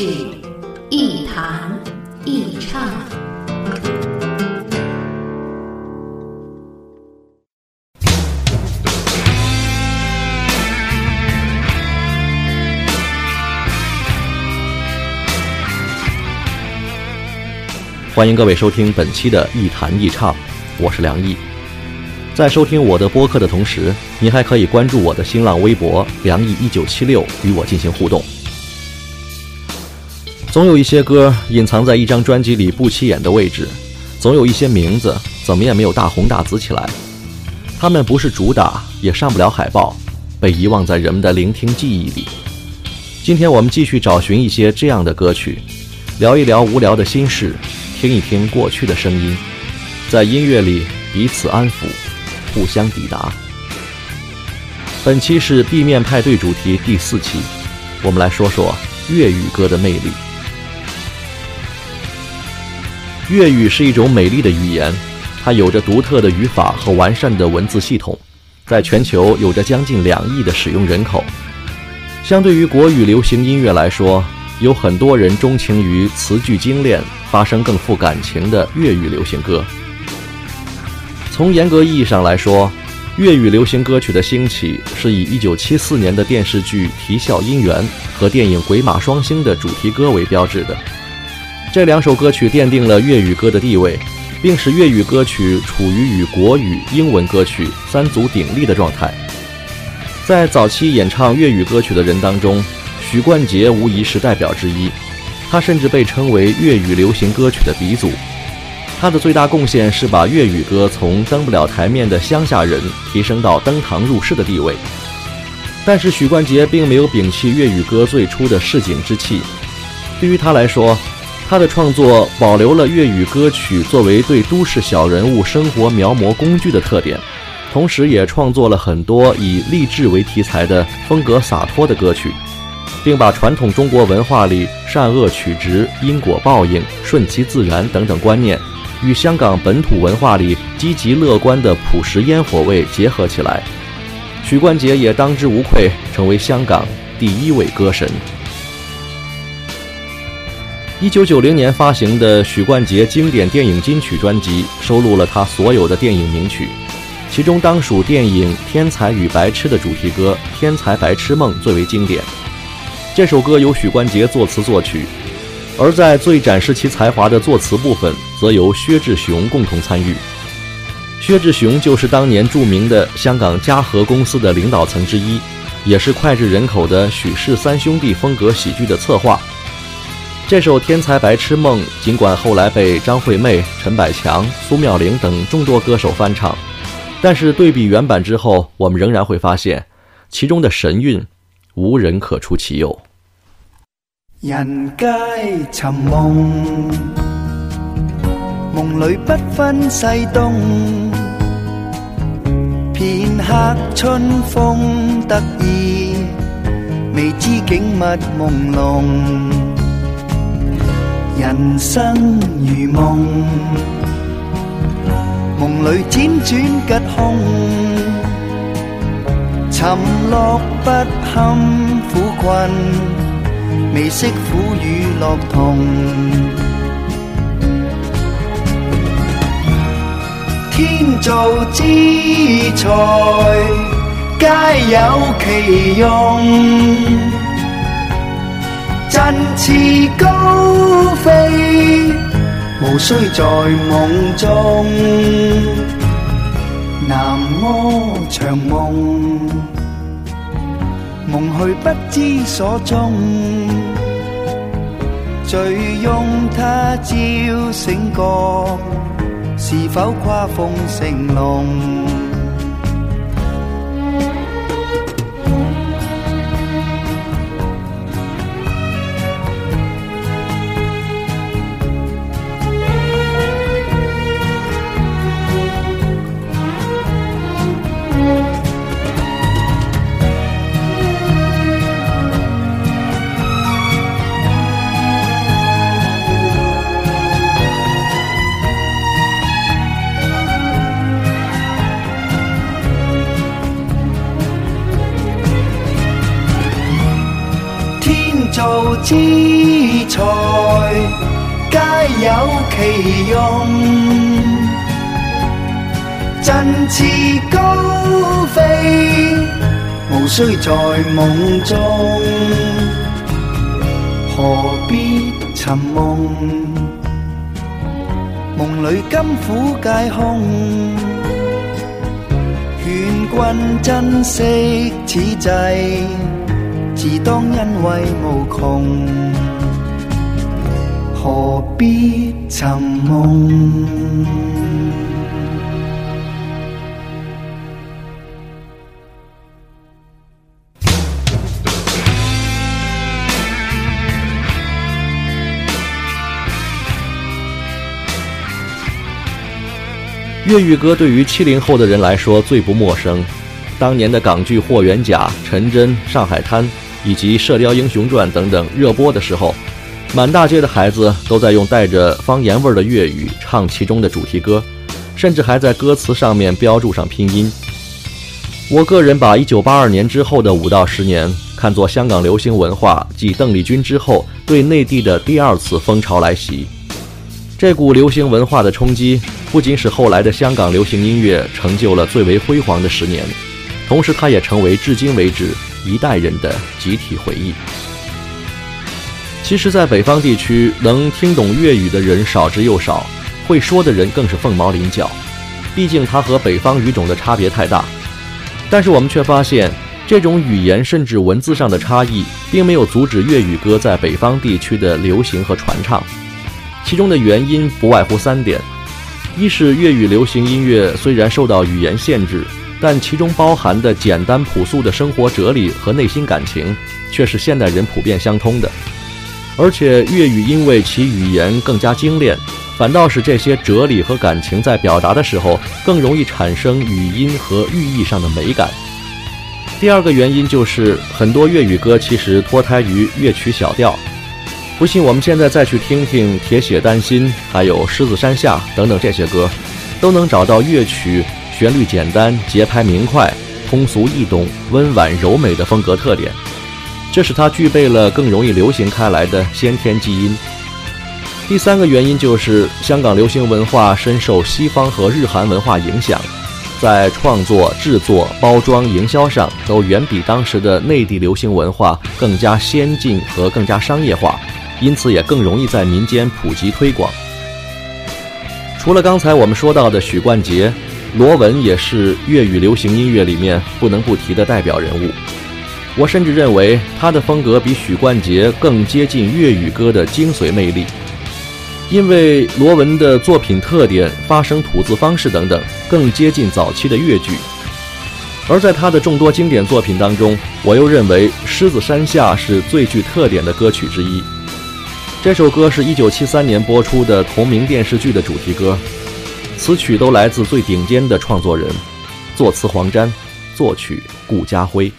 是一弹一唱。欢迎各位收听本期的《一弹一唱》，我是梁毅。在收听我的播客的同时，你还可以关注我的新浪微博“梁毅一九七六”，与我进行互动。总有一些歌隐藏在一张专辑里不起眼的位置，总有一些名字怎么也没有大红大紫起来。他们不是主打，也上不了海报，被遗忘在人们的聆听记忆里。今天我们继续找寻一些这样的歌曲，聊一聊无聊的心事，听一听过去的声音，在音乐里彼此安抚。互相抵达。本期是 B 面派对主题第四期，我们来说说粤语歌的魅力。粤语是一种美丽的语言，它有着独特的语法和完善的文字系统，在全球有着将近两亿的使用人口。相对于国语流行音乐来说，有很多人钟情于词句精炼、发声更富感情的粤语流行歌。从严格意义上来说，粤语流行歌曲的兴起是以1974年的电视剧《啼笑姻缘》和电影《鬼马双星》的主题歌为标志的。这两首歌曲奠定了粤语歌的地位，并使粤语歌曲处于与国语、英文歌曲三足鼎立的状态。在早期演唱粤语歌曲的人当中，许冠杰无疑是代表之一，他甚至被称为粤语流行歌曲的鼻祖。他的最大贡献是把粤语歌从登不了台面的乡下人提升到登堂入室的地位。但是许冠杰并没有摒弃粤语歌最初的市井之气。对于他来说，他的创作保留了粤语歌曲作为对都市小人物生活描摹工具的特点，同时也创作了很多以励志为题材的风格洒脱的歌曲，并把传统中国文化里善恶曲直、因果报应、顺其自然等等观念。与香港本土文化里积极乐观的朴实烟火味结合起来，许冠杰也当之无愧成为香港第一位歌神。一九九零年发行的许冠杰经典电影金曲专辑收录了他所有的电影名曲，其中当属电影《天才与白痴》的主题歌《天才白痴梦》最为经典。这首歌由许冠杰作词作曲。而在最展示其才华的作词部分，则由薛志雄共同参与。薛志雄就是当年著名的香港嘉禾公司的领导层之一，也是脍炙人口的许氏三兄弟风格喜剧的策划。这首《天才白痴梦》尽管后来被张惠妹、陈百强、苏妙玲等众多歌手翻唱，但是对比原版之后，我们仍然会发现其中的神韵，无人可出其右。人皆寻梦，梦里不分西东。片刻春风得意，未知景物朦胧。人生如梦，梦里辗转吉凶，沉落不堪苦困。未识苦与乐同，天造之材皆有其用，振翅高飞无需在梦中，南柯长梦。梦去不知所踪，醉拥他朝醒觉，是否跨凤成龙？之才，皆有其用。振翅高飞，无需在梦中，何必寻梦？梦里甘苦皆空。劝君珍惜此际，自当欣慰无穷，何必寻梦？粤语歌对于七零后的人来说最不陌生。当年的港剧《霍元甲》《陈真》《上海滩》以及《射雕英雄传》等等热播的时候，满大街的孩子都在用带着方言味儿的粤语唱其中的主题歌，甚至还在歌词上面标注上拼音。我个人把1982年之后的五到十年看作香港流行文化继邓丽君之后对内地的第二次风潮来袭。这股流行文化的冲击，不仅使后来的香港流行音乐成就了最为辉煌的十年，同时它也成为至今为止一代人的集体回忆。其实，在北方地区，能听懂粤语的人少之又少，会说的人更是凤毛麟角。毕竟它和北方语种的差别太大。但是我们却发现，这种语言甚至文字上的差异，并没有阻止粤语歌在北方地区的流行和传唱。其中的原因不外乎三点：一是粤语流行音乐虽然受到语言限制，但其中包含的简单朴素的生活哲理和内心感情，却是现代人普遍相通的；而且粤语因为其语言更加精炼，反倒是这些哲理和感情在表达的时候更容易产生语音和寓意上的美感。第二个原因就是很多粤语歌其实脱胎于乐曲小调。不信，我们现在再去听听《铁血丹心》，还有《狮子山下》等等这些歌，都能找到乐曲旋律简单、节拍明快、通俗易懂、温婉柔美的风格特点。这使它具备了更容易流行开来的先天基因。第三个原因就是香港流行文化深受西方和日韩文化影响，在创作、制作、包装、营销上都远比当时的内地流行文化更加先进和更加商业化。因此也更容易在民间普及推广。除了刚才我们说到的许冠杰，罗文也是粤语流行音乐里面不能不提的代表人物。我甚至认为他的风格比许冠杰更接近粤语歌的精髓魅力，因为罗文的作品特点、发声吐字方式等等更接近早期的粤剧。而在他的众多经典作品当中，我又认为《狮子山下》是最具特点的歌曲之一。这首歌是一九七三年播出的同名电视剧的主题歌，词曲都来自最顶尖的创作人，作词黄沾，作曲顾家辉。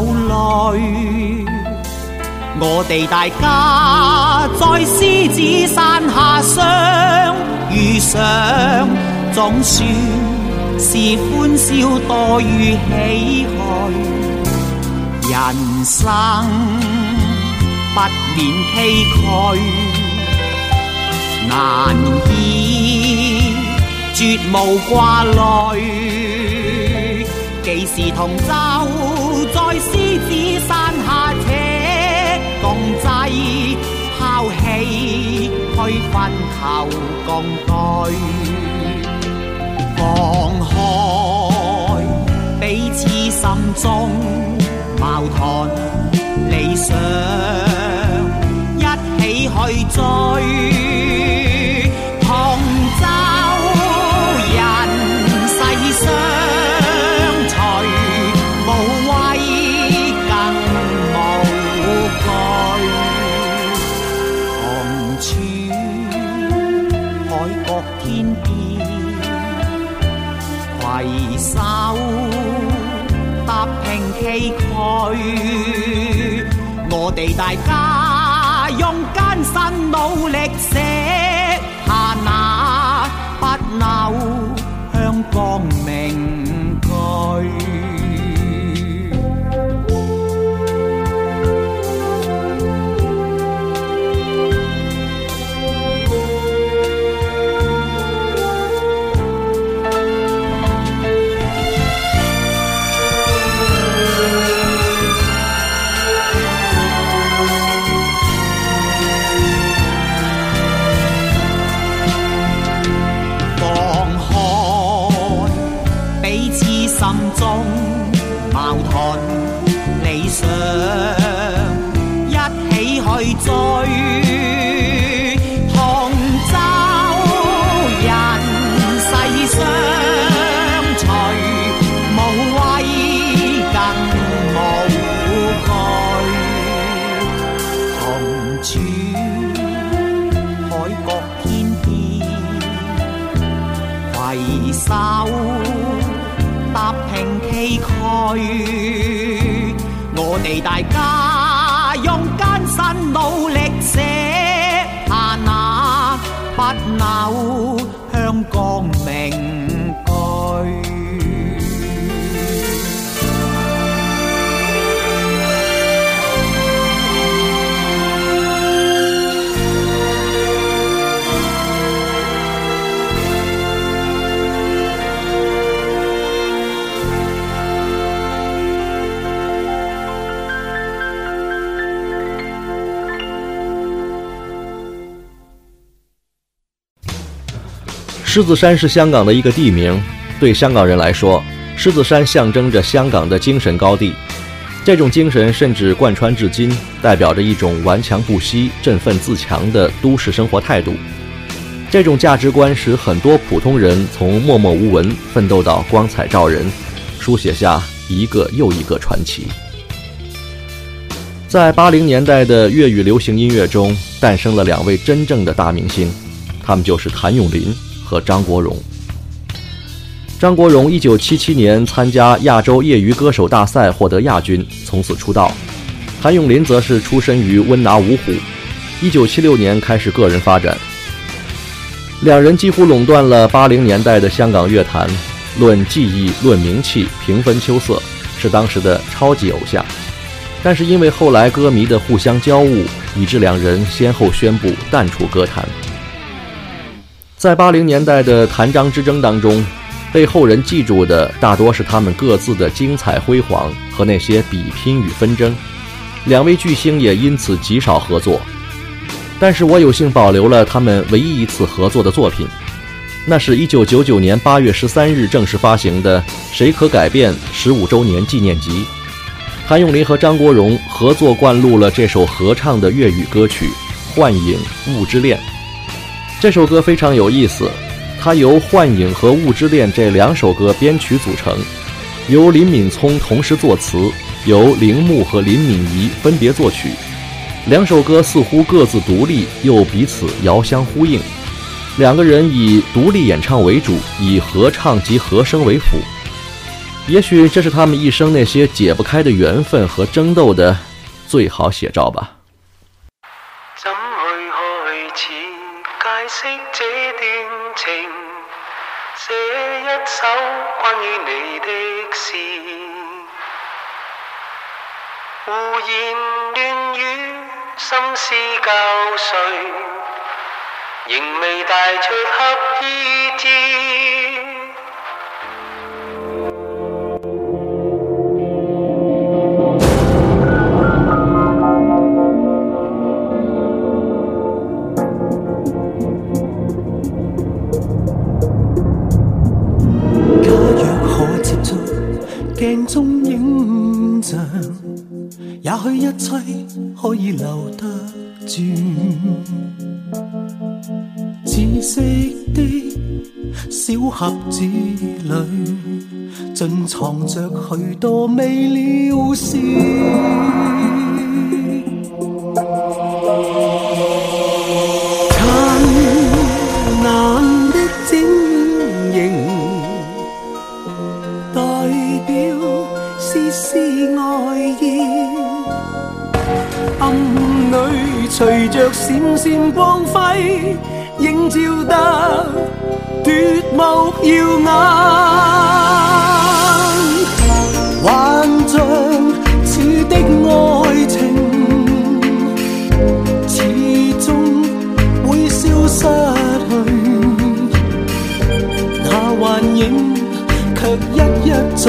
有泪。我哋大家在狮子山下相遇上，总算是欢笑多于唏嘘。人生不免崎岖。难以绝无挂虑，既是同舟在狮子山下且共济，抛弃去分求共对，放开彼此心中矛盾理想，一起去追。天边，携手踏平崎岖。我哋大家用艰辛努力成你去追狮子山是香港的一个地名，对香港人来说，狮子山象征着香港的精神高地。这种精神甚至贯穿至今，代表着一种顽强不息、振奋自强的都市生活态度。这种价值观使很多普通人从默默无闻奋斗到光彩照人，书写下一个又一个传奇。在八零年代的粤语流行音乐中，诞生了两位真正的大明星，他们就是谭咏麟。和张国荣。张国荣一九七七年参加亚洲业余歌手大赛获得亚军，从此出道。谭咏麟则是出身于温拿五虎，一九七六年开始个人发展。两人几乎垄断了八零年代的香港乐坛，论技艺、论名气，平分秋色，是当时的超级偶像。但是因为后来歌迷的互相交恶，以致两人先后宣布淡出歌坛。在八零年代的谭张之争当中，被后人记住的大多是他们各自的精彩辉煌和那些比拼与纷争。两位巨星也因此极少合作。但是我有幸保留了他们唯一一次合作的作品，那是一九九九年八月十三日正式发行的《谁可改变》十五周年纪念集。谭咏麟和张国荣合作灌录了这首合唱的粤语歌曲《幻影雾之恋》。这首歌非常有意思，它由《幻影》和《雾之恋》这两首歌编曲组成，由林敏聪同时作词，由铃木和林敏怡分别作曲。两首歌似乎各自独立，又彼此遥相呼应。两个人以独立演唱为主，以合唱及和声为辅。也许这是他们一生那些解不开的缘分和争斗的最好写照吧。解释这段情，写一首关于你的诗。胡言乱语，心思交瘁，仍未带出刻意字。镜中影像，也许一切可以留得住。紫色的小盒子里，尽藏着许多未了事。线光辉，映照得夺目耀眼。幻象似的爱情，始终会消失去。那幻影却一一再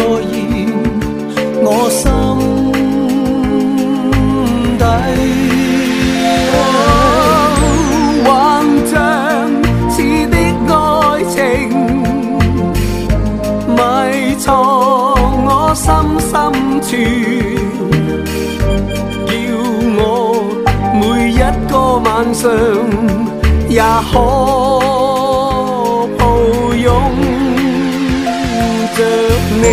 我心深处，叫我每一个晚上也可抱拥着你。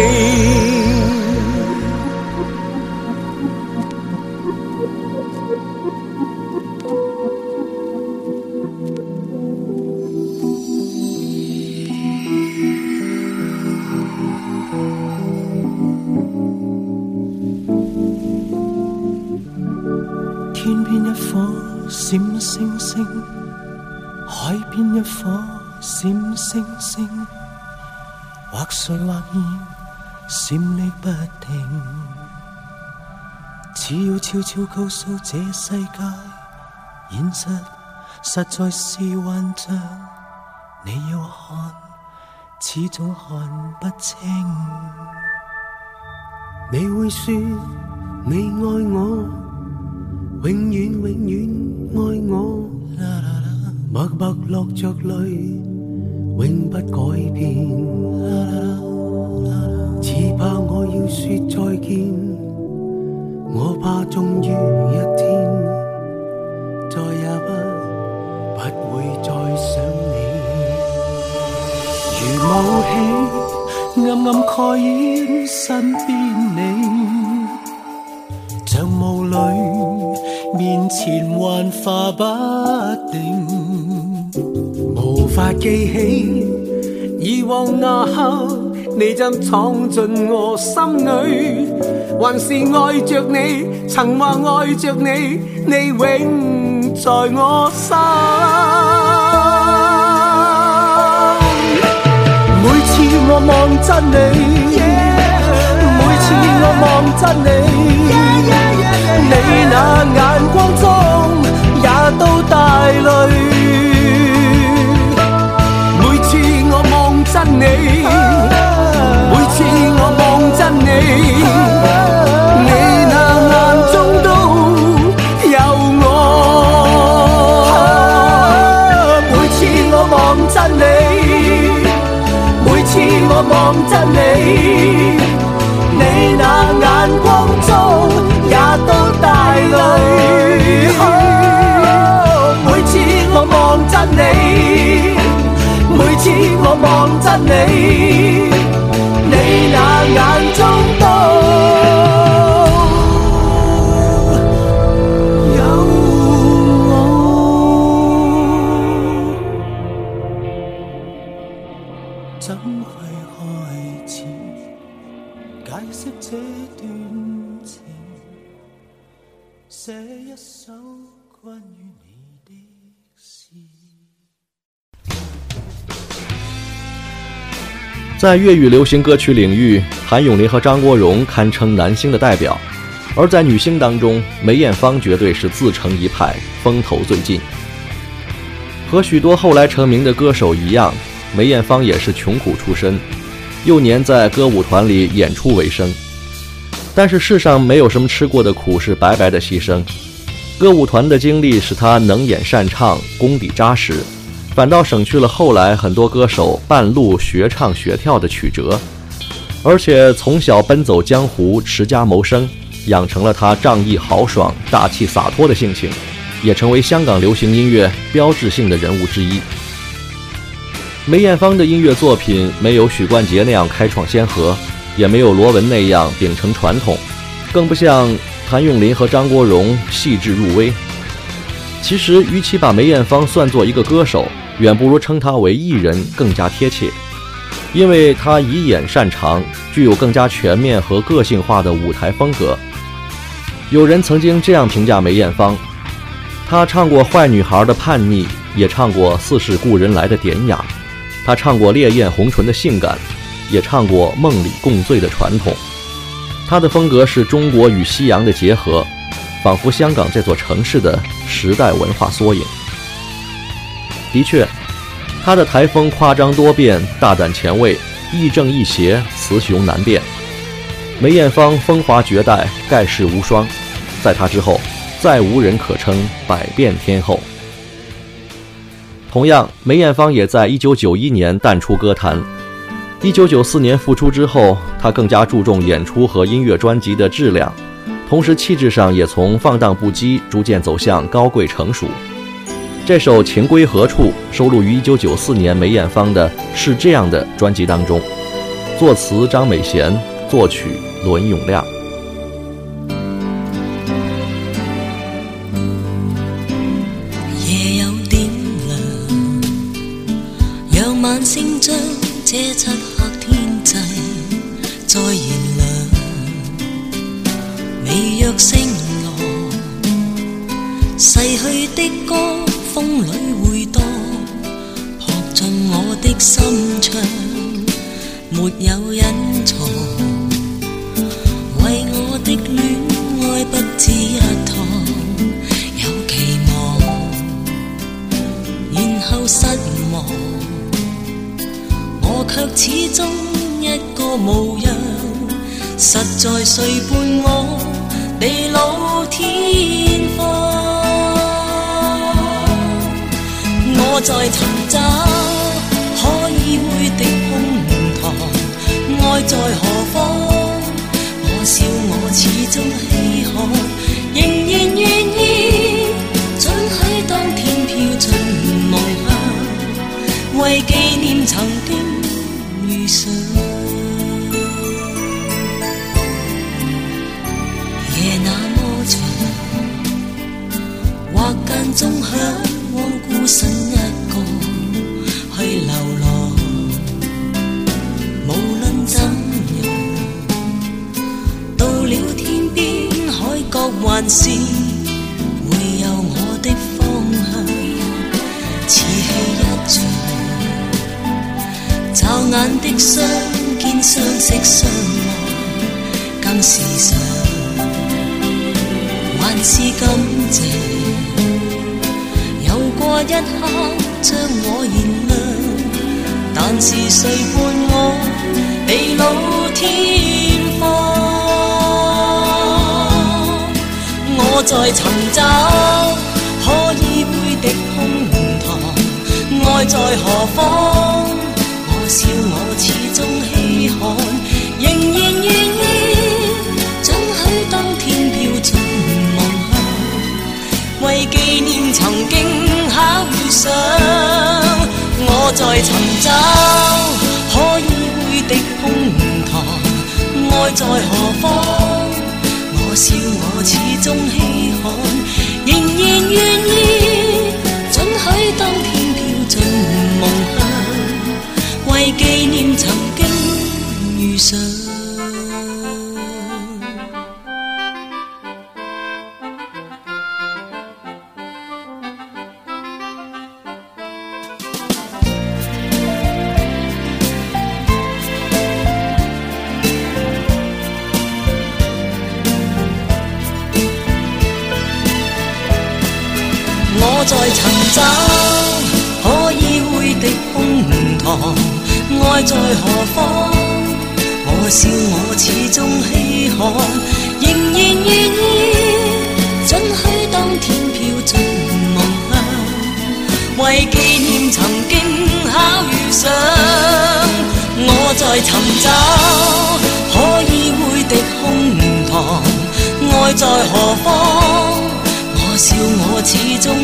碎或现，闪匿不停。只要悄悄告诉这世界，现实实在是幻象。你要看，始终看不清。你会说你爱我。永远永远爱我，默默落着泪，永不改变。只怕我要说再见，我怕终于一天，再也不不会再想你。如雾气，暗暗盖掩身边你，像雾里。面前幻化不定，无法记起以往那刻，你怎闯进我心里？还是爱着你，曾话爱着你，你永在我心。每次我望真你，每次我望真你。你那眼光中也都带泪，每次我望真你，你那眼中有我。每次我望真你，每次我望真你，你那眼光中。也都带泪，每次我望真你，每次我望真你，你那眼中怎去开始解释这段情？写一首关于你的诗在粤语流行歌曲领域，谭咏麟和张国荣堪称男星的代表；而在女星当中，梅艳芳绝对是自成一派，风头最劲。和许多后来成名的歌手一样，梅艳芳也是穷苦出身，幼年在歌舞团里演出为生。但是世上没有什么吃过的苦是白白的牺牲，歌舞团的经历使她能演善唱，功底扎实。反倒省去了后来很多歌手半路学唱学跳的曲折，而且从小奔走江湖、持家谋生，养成了他仗义豪爽、大气洒脱的性情，也成为香港流行音乐标志性的人物之一。梅艳芳的音乐作品没有许冠杰那样开创先河，也没有罗文那样秉承传统，更不像谭咏麟和张国荣细致入微。其实，与其把梅艳芳算作一个歌手，远不如称她为艺人更加贴切，因为她以演擅长，具有更加全面和个性化的舞台风格。有人曾经这样评价梅艳芳：她唱过坏女孩的叛逆，也唱过似是故人来的典雅；他唱过烈焰红唇的性感，也唱过梦里共醉的传统。他的风格是中国与西洋的结合，仿佛香港这座城市的时代文化缩影。的确，他的台风夸张多变、大胆前卫、亦正亦邪、雌雄难辨。梅艳芳风华绝代、盖世无双，在她之后。再无人可称百变天后。同样，梅艳芳也在1991年淡出歌坛。1994年复出之后，她更加注重演出和音乐专辑的质量，同时气质上也从放荡不羁逐渐走向高贵成熟。这首《情归何处》收录于1994年梅艳芳的《是这样的》专辑当中，作词张美贤，作曲伦永亮。漆黑天际再燃亮，微弱声浪，逝去的歌风里回荡，扑进我的心窗，没有隐藏，为我的恋爱不止一趟，有期望，然后失望。始终一个模样，实在谁伴我地老天荒？我在寻找可以会的胸膛，爱在何方？我笑我始终稀罕，仍然愿还是会有我的方向。似戏一场。骤眼的相见相识相爱，更是常，还是感谢有过一刻将我燃亮，但是谁伴我地老天在寻找可以会的胸膛，爱在何方？我笑我始终稀罕，仍然愿意准许当天飘进梦乡，为纪念曾经巧遇上。我在寻找可以会的胸膛，爱在何方？在何方？我笑我始终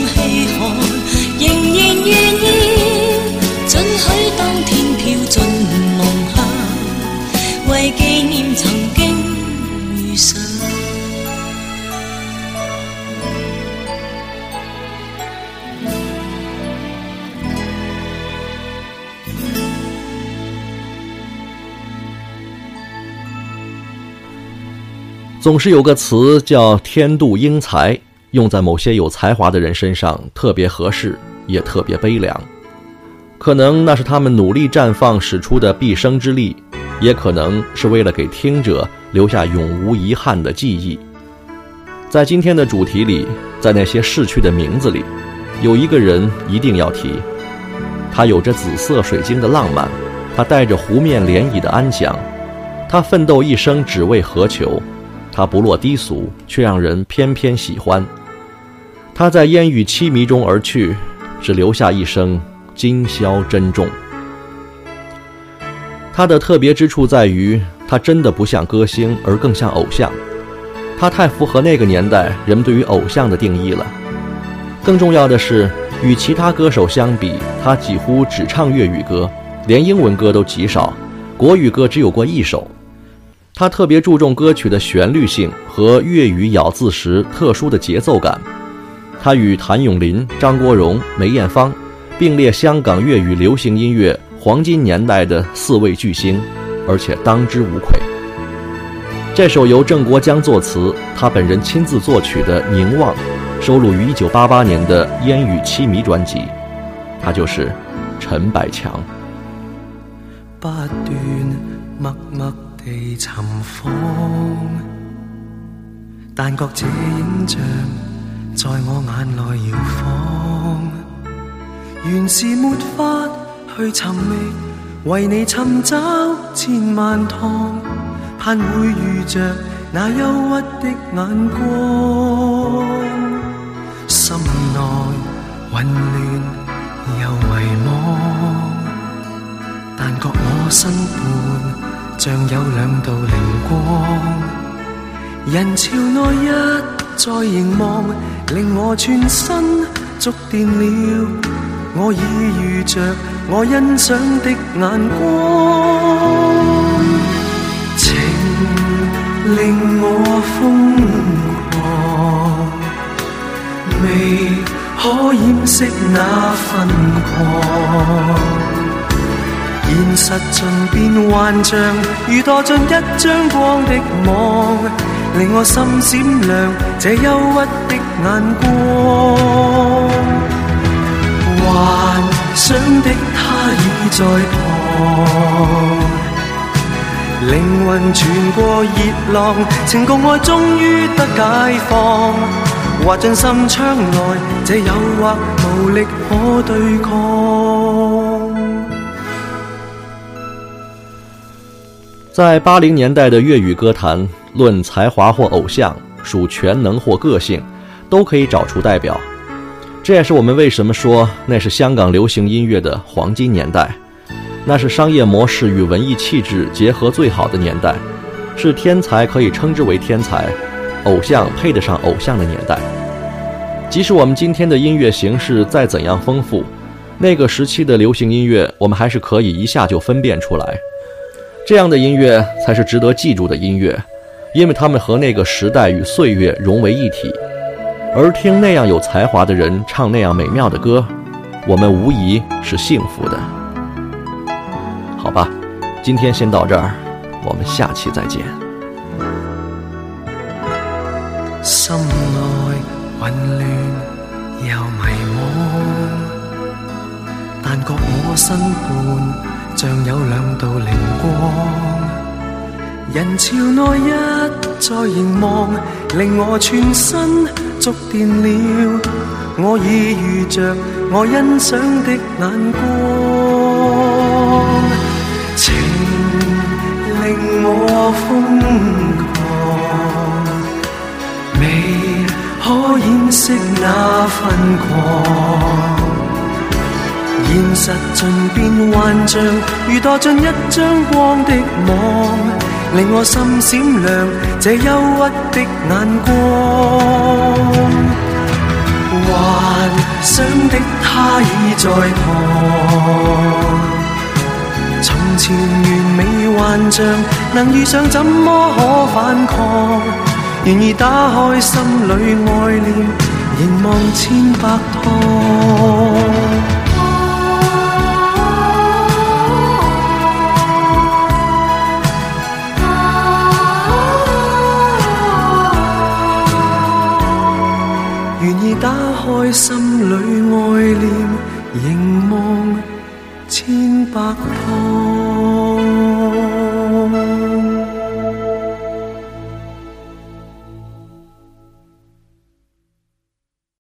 总是有个词叫“天妒英才”，用在某些有才华的人身上特别合适，也特别悲凉。可能那是他们努力绽放使出的毕生之力，也可能是为了给听者留下永无遗憾的记忆。在今天的主题里，在那些逝去的名字里，有一个人一定要提。他有着紫色水晶的浪漫，他带着湖面涟漪的安详，他奋斗一生只为何求？他不落低俗，却让人偏偏喜欢。他在烟雨凄迷中而去，只留下一声今宵珍重。他的特别之处在于，他真的不像歌星，而更像偶像。他太符合那个年代人们对于偶像的定义了。更重要的是，与其他歌手相比，他几乎只唱粤语歌，连英文歌都极少，国语歌只有过一首。他特别注重歌曲的旋律性和粤语咬字时特殊的节奏感。他与谭咏麟、张国荣、梅艳芳并列香港粤语流行音乐黄金年代的四位巨星，而且当之无愧。这首由郑国江作词，他本人亲自作曲的《凝望》，收录于1988年的《烟雨凄迷》专辑。他就是陈百强。不断默默地寻访，但觉这影像在我眼内摇晃，原是没法去寻觅，为你寻找千万趟。盼会遇着那忧郁的眼光，心内混乱又迷惘，但觉我身畔像有两道灵光。人潮内一再凝望，令我全身触电了。我已遇着我欣赏的眼光。情令我疯狂，未可掩饰那份狂。实尽变幻象，如堕进一张光的网，令我心闪亮。这忧郁的眼光，幻想的他已在旁。灵魂传过热浪，情共爱终于得解放。滑进心窗内，这诱惑无力可对抗。在八零年代的粤语歌坛，论才华或偶像，属全能或个性，都可以找出代表。这也是我们为什么说那是香港流行音乐的黄金年代。那是商业模式与文艺气质结合最好的年代，是天才可以称之为天才，偶像配得上偶像的年代。即使我们今天的音乐形式再怎样丰富，那个时期的流行音乐，我们还是可以一下就分辨出来。这样的音乐才是值得记住的音乐，因为他们和那个时代与岁月融为一体。而听那样有才华的人唱那样美妙的歌，我们无疑是幸福的。好吧，今天先到这儿，我们下期再见。心内混乱又迷惘，但觉我身畔像有两道灵光。人潮内一再凝望，令我全身触电了。我已遇着我欣赏的眼光。情令我疯狂，未可掩饰那份狂。现实尽变幻象，如堕进一张光的网，令我心闪亮。这忧郁的眼光，幻想的他已在旁。从前完美幻象，能遇上怎么可反抗？然而打开心里爱念，凝望千百趟。开心里爱念凝望千百趟